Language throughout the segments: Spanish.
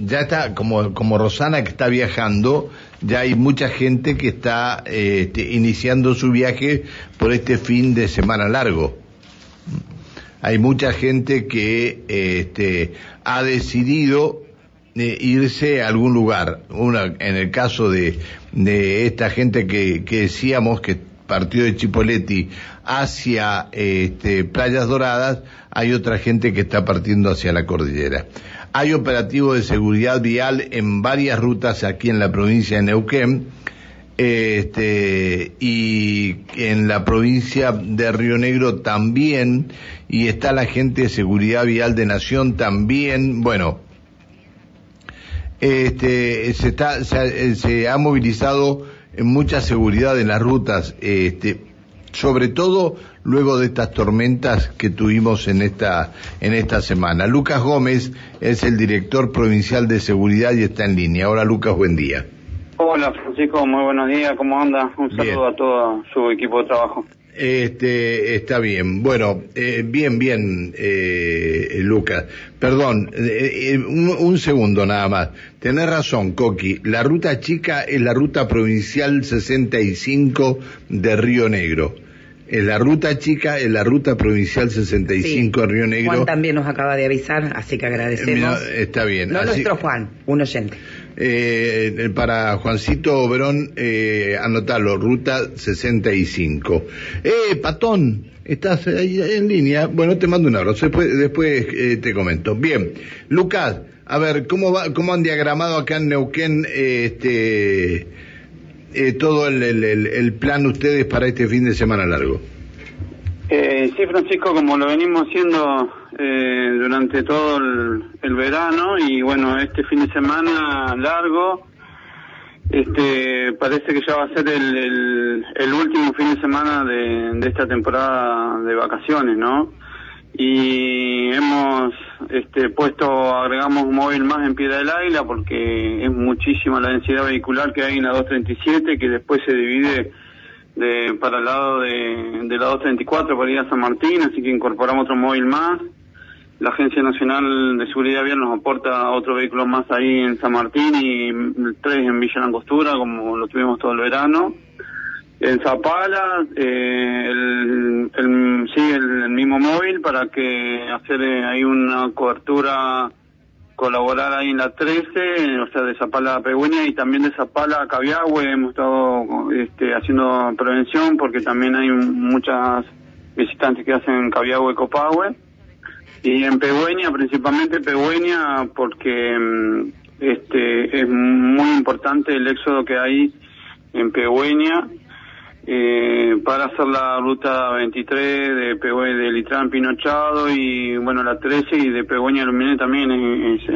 ya está, como, como Rosana que está viajando, ya hay mucha gente que está este, iniciando su viaje por este fin de semana largo. Hay mucha gente que este, ha decidido eh, irse a algún lugar. Una, en el caso de, de esta gente que, que decíamos que partió de Chipoletti hacia este, Playas Doradas, hay otra gente que está partiendo hacia la cordillera. Hay operativo de seguridad vial en varias rutas aquí en la provincia de Neuquén este, y en la provincia de Río Negro también, y está la gente de seguridad vial de Nación también, bueno, este, se, está, se, se ha movilizado mucha seguridad en las rutas, este, sobre todo luego de estas tormentas que tuvimos en esta, en esta semana. Lucas Gómez es el director provincial de seguridad y está en línea. Hola Lucas, buen día. Hola Francisco, muy buenos días, ¿cómo anda? Un saludo a todo su equipo de trabajo. Este, está bien. Bueno, eh, bien, bien, eh, Lucas. Perdón, eh, eh, un, un, segundo nada más. Tenés razón, Coqui. La ruta chica es la ruta provincial 65 de Río Negro. La ruta chica, en la ruta provincial 65 Sí. de Río Negro. Juan también nos acaba de avisar, así que agradecemos. No, está bien. No Así- nuestro Juan, un oyente. Eh, para Juancito Obrón, eh, anotalo, ruta 65. Eh, Patón, estás ahí en línea. Bueno, te mando un abrazo, después, después eh, te comento. Bien, Lucas, a ver, ¿cómo, va, cómo han diagramado acá en Neuquén eh, este, eh, todo el, el- el- el plan ustedes para este fin de semana largo? Eh, sí, Francisco, como lo venimos haciendo eh, durante todo el, verano y bueno, este fin de semana largo, este parece que ya va a ser el, el, el último fin de semana de, de esta temporada de vacaciones, ¿no? Y hemos este, puesto, agregamos un móvil más en Piedra del Águila porque es muchísima la densidad vehicular que hay en la 237 que después se divide de, para el lado de, de la 234 para ir a San Martín, así que incorporamos otro móvil más. La Agencia Nacional de Seguridad Vial nos aporta otro vehículo más ahí en San Martín y tres en Villa Langostura, como lo tuvimos todo el verano. En Zapala, eh, el, el- sigue el, el mismo móvil para que hacer eh, ahí una cobertura, colaborar ahí en la 13, o sea, de Zapala a Pegüeña y también de Zapala a Cabiahue. Hemos estado este, haciendo prevención porque también hay muchas visitantes que hacen Cabiahue y Copahue. Y en Pegüeña, principalmente Pegüeña, porque mm, este es muy importante el éxodo que hay en Pegüeña eh, para hacer la ruta 23 de Pegüeña de Litrán Pinochado y bueno la 13 y de Pegüeña Luminé también es,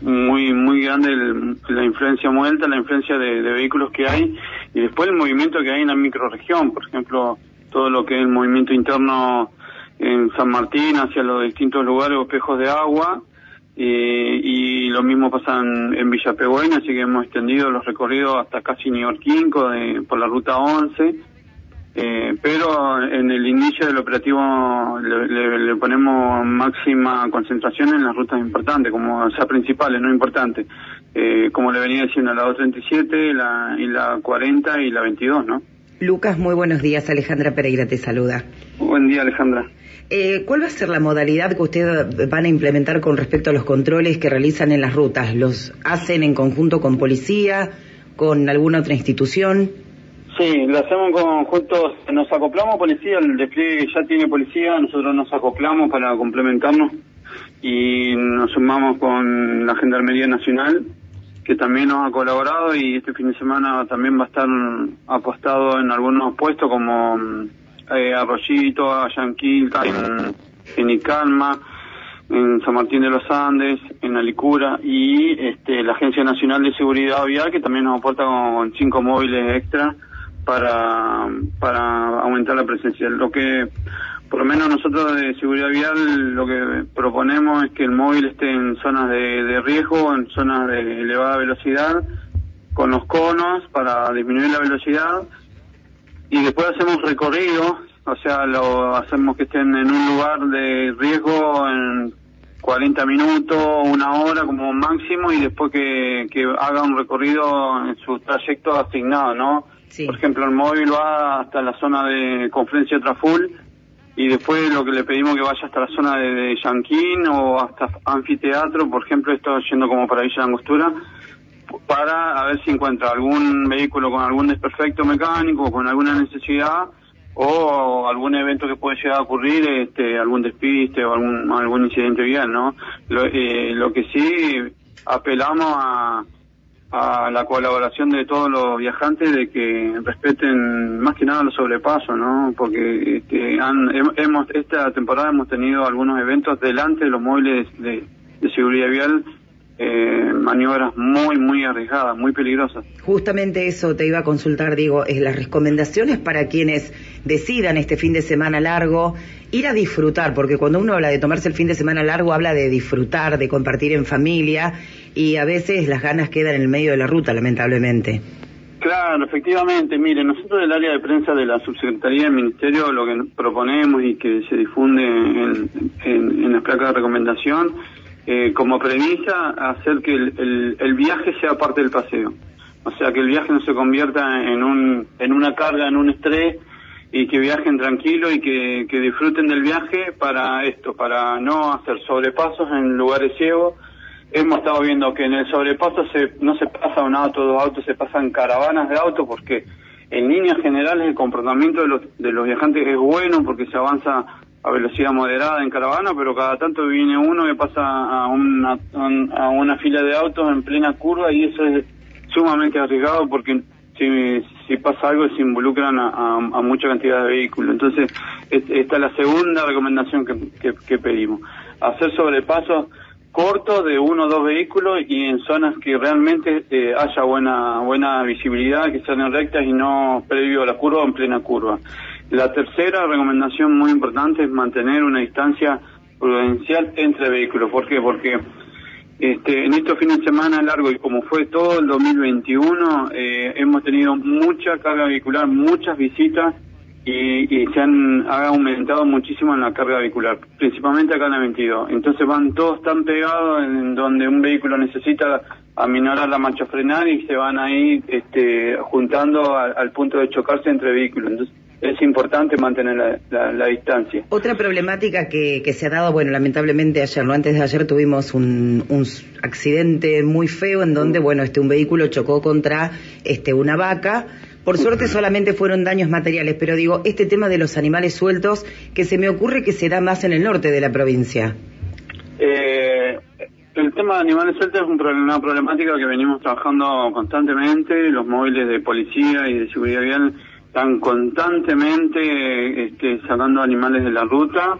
muy muy grande el- la influencia muelta, la influencia de, vehículos que hay y después el movimiento que hay en la microrregión, por ejemplo todo lo que es el movimiento interno en San Martín hacia los distintos lugares o espejos de agua eh, y lo mismo pasa en, en Villa Pegüeña, así que hemos extendido los recorridos hasta casi Neorquinco de, por la ruta 11 eh, pero en el inicio del operativo le, le- le ponemos máxima concentración en las rutas importantes, como o sea principales, no importantes, eh, como le venía diciendo la 237, la, y la 40 y la 22, ¿no? Lucas, muy buenos días. Alejandra Pereira te saluda. Buen día, Alejandra. Eh, ¿Cuál va a ser la modalidad que ustedes van a implementar con respecto a los controles que realizan en las rutas? ¿Los hacen en conjunto con policía, con alguna otra institución? Sí, lo hacemos en conjunto, nos acoplamos policía, el despliegue ya tiene policía, nosotros nos acoplamos para complementarnos y nos sumamos con la Gendarmería Nacional, que también nos ha colaborado y este fin de semana también va a estar apostado en algunos puestos como eh, Arroyito, Ayanquilca, en, en Icalma, en San Martín de los Andes, en Alicura y este, la Agencia Nacional de Seguridad Vial que también nos aporta con cinco móviles extra para, para aumentar la presencia. Lo que, por lo menos nosotros de Seguridad Vial, lo que proponemos es que el móvil esté en zonas de, riesgo, en zonas de elevada velocidad, con los conos para disminuir la velocidad y después hacemos recorrido, o sea, lo hacemos que estén en un lugar de riesgo en 40 minutos, una hora como máximo y después que, que haga un recorrido en su trayecto asignado, ¿no? Por ejemplo, el móvil va hasta la zona de conferencia Traful y después lo que le pedimos que vaya hasta la zona de, Yanquín o hasta anfiteatro, por ejemplo, esto yendo como para Villa de Angostura, para a ver si encuentra algún vehículo con algún desperfecto mecánico, con alguna necesidad o algún evento que puede llegar a ocurrir, este, algún despiste o algún, algún incidente vial, ¿no? Lo, eh, lo que sí apelamos a, a la colaboración de todos los viajantes de que respeten más que nada los sobrepasos, ¿no? Porque este, hemos, esta temporada hemos tenido algunos eventos delante de los móviles de, de seguridad vial eh, maniobras muy, muy arriesgadas, muy peligrosas. Justamente eso te iba a consultar, digo, es las recomendaciones para quienes decidan este fin de semana largo ir a disfrutar, porque cuando uno habla de tomarse el fin de semana largo, habla de disfrutar, de compartir en familia, y a veces las ganas quedan en el medio de la ruta, lamentablemente. Claro, efectivamente. Mire, nosotros del área de prensa de la Subsecretaría del Ministerio lo que proponemos y que se difunde en, las placas de recomendación eh, como premisa hacer que el, viaje sea parte del paseo. O sea, que el viaje no se convierta en, un, en una carga, en un estrés, y que viajen tranquilo y que, disfruten del viaje para esto, para no hacer sobrepasos en lugares ciegos. Hemos estado viendo que en el sobrepaso se, no se pasa un auto, dos autos, se pasan caravanas de autos porque en líneas generales el comportamiento de los, de los viajantes es bueno porque se avanza a velocidad moderada en caravana, pero cada tanto viene uno que pasa a una, a una fila de autos en plena curva y eso es sumamente arriesgado porque si, si pasa algo se involucran a, mucha cantidad de vehículos. Entonces, esta es la segunda recomendación que, que, pedimos. Hacer sobrepasos cortos de uno o dos vehículos y en zonas que realmente eh, haya buena buena visibilidad, que sean rectas y no previo a la curva o en plena curva. La tercera recomendación muy importante es mantener una distancia prudencial entre vehículos. ¿Por qué? Porque este, en estos fines de semana largo y como fue todo el 2021, eh, hemos tenido mucha carga vehicular, muchas visitas y, se han ha aumentado muchísimo en la carga vehicular, principalmente acá en la 22. Entonces van todos tan pegados en donde un vehículo necesita aminorar la marcha frenar y se van ahí este, juntando al punto de chocarse entre vehículos. Entonces, es importante mantener la, distancia. Otra problemática que, que, se ha dado, bueno, lamentablemente ayer, no antes de ayer tuvimos un, un accidente muy feo en donde, bueno, este un vehículo chocó contra este una vaca. Por suerte solamente fueron daños materiales, pero digo, este tema de los animales sueltos, que se me ocurre que se da más en el norte de la provincia. Eh, el tema de animales sueltos es una problemática que venimos trabajando constantemente, los móviles de policía y de seguridad vial están constantemente este, sacando animales de la ruta,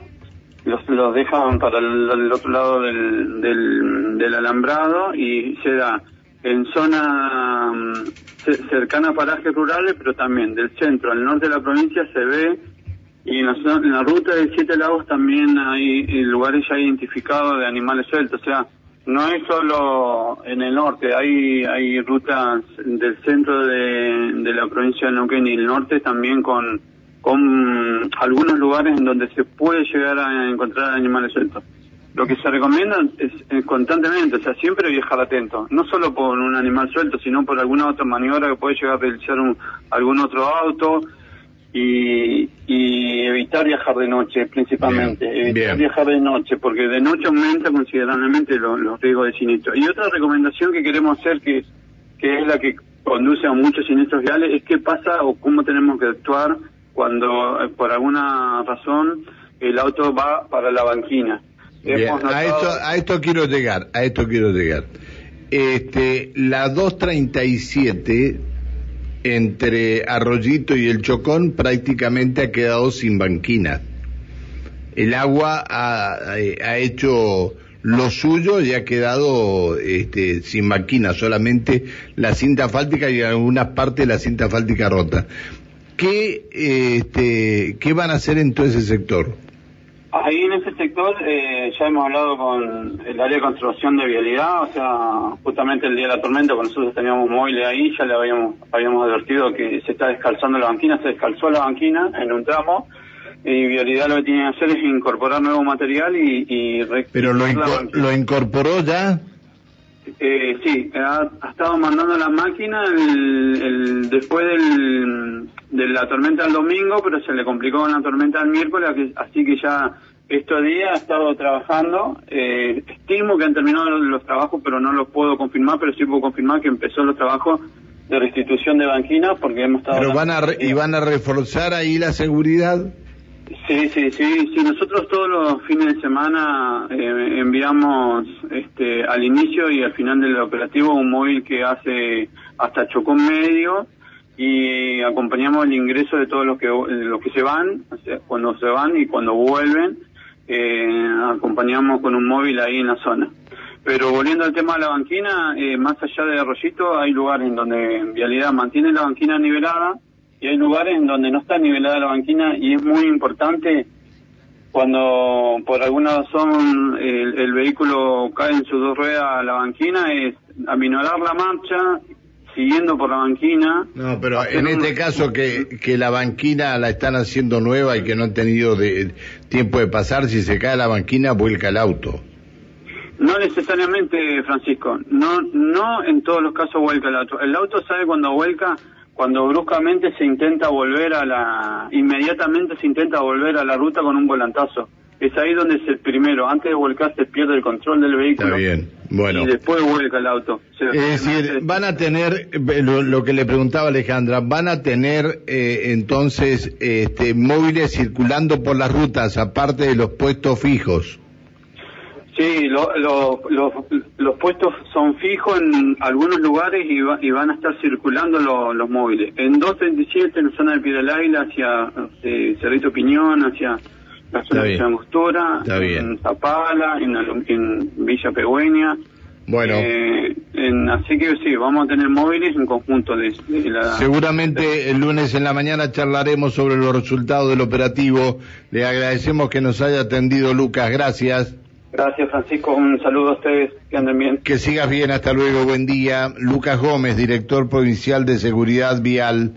los, los dejan para el, otro lado del, del, alambrado y se da en zona mm, cercana a parajes rurales, pero también del centro al norte de la provincia se ve y en la, en la ruta de Siete Lagos también hay lugares ya identificados de animales sueltos, o sea, no es solo en el norte, hay, hay rutas del centro de, de la provincia de Neuquén y el norte también con, con algunos lugares en donde se puede llegar a encontrar animales sueltos. Lo que se recomienda es, constantemente, o sea, siempre viajar atento, no solo por un animal suelto, sino por alguna otra maniobra que puede llegar a realizar un, algún otro auto, y, y evitar viajar de noche principalmente, evitar viajar de noche porque de noche aumenta considerablemente los, riesgos de siniestro. Y otra recomendación que queremos hacer que, que es la que conduce a muchos siniestros viales es qué pasa o cómo tenemos que actuar cuando eh, por alguna razón el auto va para la banquina. A, esto, a esto quiero llegar, a esto quiero llegar. Este, la 237 entre Arroyito y el Chocón prácticamente ha quedado sin banquina. El agua ha, hecho lo suyo y ha quedado este, sin banquina, solamente la cinta fáltica y en algunas partes la cinta fáltica rota. ¿Qué, este, ¿Qué van a hacer en todo ese sector? Ahí en ese sector eh, ya hemos hablado con el área de conservación de vialidad, o sea, justamente el día de la tormenta, cuando nosotros teníamos móviles ahí, ya le habíamos, habíamos advertido que se está descalzando la banquina, se descalzó la banquina en un tramo, y Vialidad lo que tiene que hacer es incorporar nuevo material y... y ¿Pero lo, lo incorporó ya? Eh, sí, ha, estado mandando la máquina el, después del, de la tormenta del domingo, pero se le complicó con la tormenta del miércoles, así que ya estos días ha estado trabajando. Eh, estimo que han terminado los, trabajos, pero no los puedo confirmar, pero sí puedo confirmar que empezó los trabajos de restitución de banquinas porque hemos estado... ¿Pero van a, y van a reforzar ahí la seguridad? Sí, sí, sí, sí. Nosotros todos los fines de semana eh, enviamos este, al inicio y al final del operativo un móvil que hace hasta Chocón Medio y acompañamos el ingreso de todos los que los que se van, cuando se van y cuando vuelven, eh, acompañamos con un móvil ahí en la zona. Pero volviendo al tema de la banquina, eh, más allá de Arroyito hay lugares en donde en realidad mantiene la banquina nivelada y hay lugares en donde no está nivelada la banquina y es muy importante cuando por alguna razón el, vehículo cae en sus dos ruedas a la banquina es aminorar la marcha siguiendo por la banquina. No, pero en este caso que, que la banquina la están haciendo nueva y que no han tenido de, tiempo de pasar, si se cae la banquina vuelca el auto. No necesariamente, Francisco. No, no en todos los casos vuelca el auto. El auto sabe cuando vuelca cuando bruscamente se intenta volver a la, inmediatamente se intenta volver a la ruta con un volantazo. Es ahí donde es el primero, antes de volcarse pierde el control del vehículo. Está bien, bueno. Y después vuelca el auto. es decir, van a tener, lo, que le preguntaba Alejandra, van a tener eh, entonces este, móviles circulando por las rutas, aparte de los puestos fijos. Sí, los puestos son fijos en algunos lugares y, van a estar circulando los móviles. En 237, en la zona de Piedra hacia eh, Cerrito Piñón, hacia la zona de Angostura, en Zapala, en, Villa Pegüeña. Bueno. Eh, así que sí, vamos a tener móviles en conjunto de, la... Seguramente el lunes en la mañana charlaremos sobre los resultados del operativo. Le agradecemos que nos haya atendido Lucas. Gracias. Gracias, Francisco. Un saludo a ustedes. Que anden bien. Que sigas bien. Hasta luego. Buen día. Lucas Gómez, director provincial de Seguridad Vial.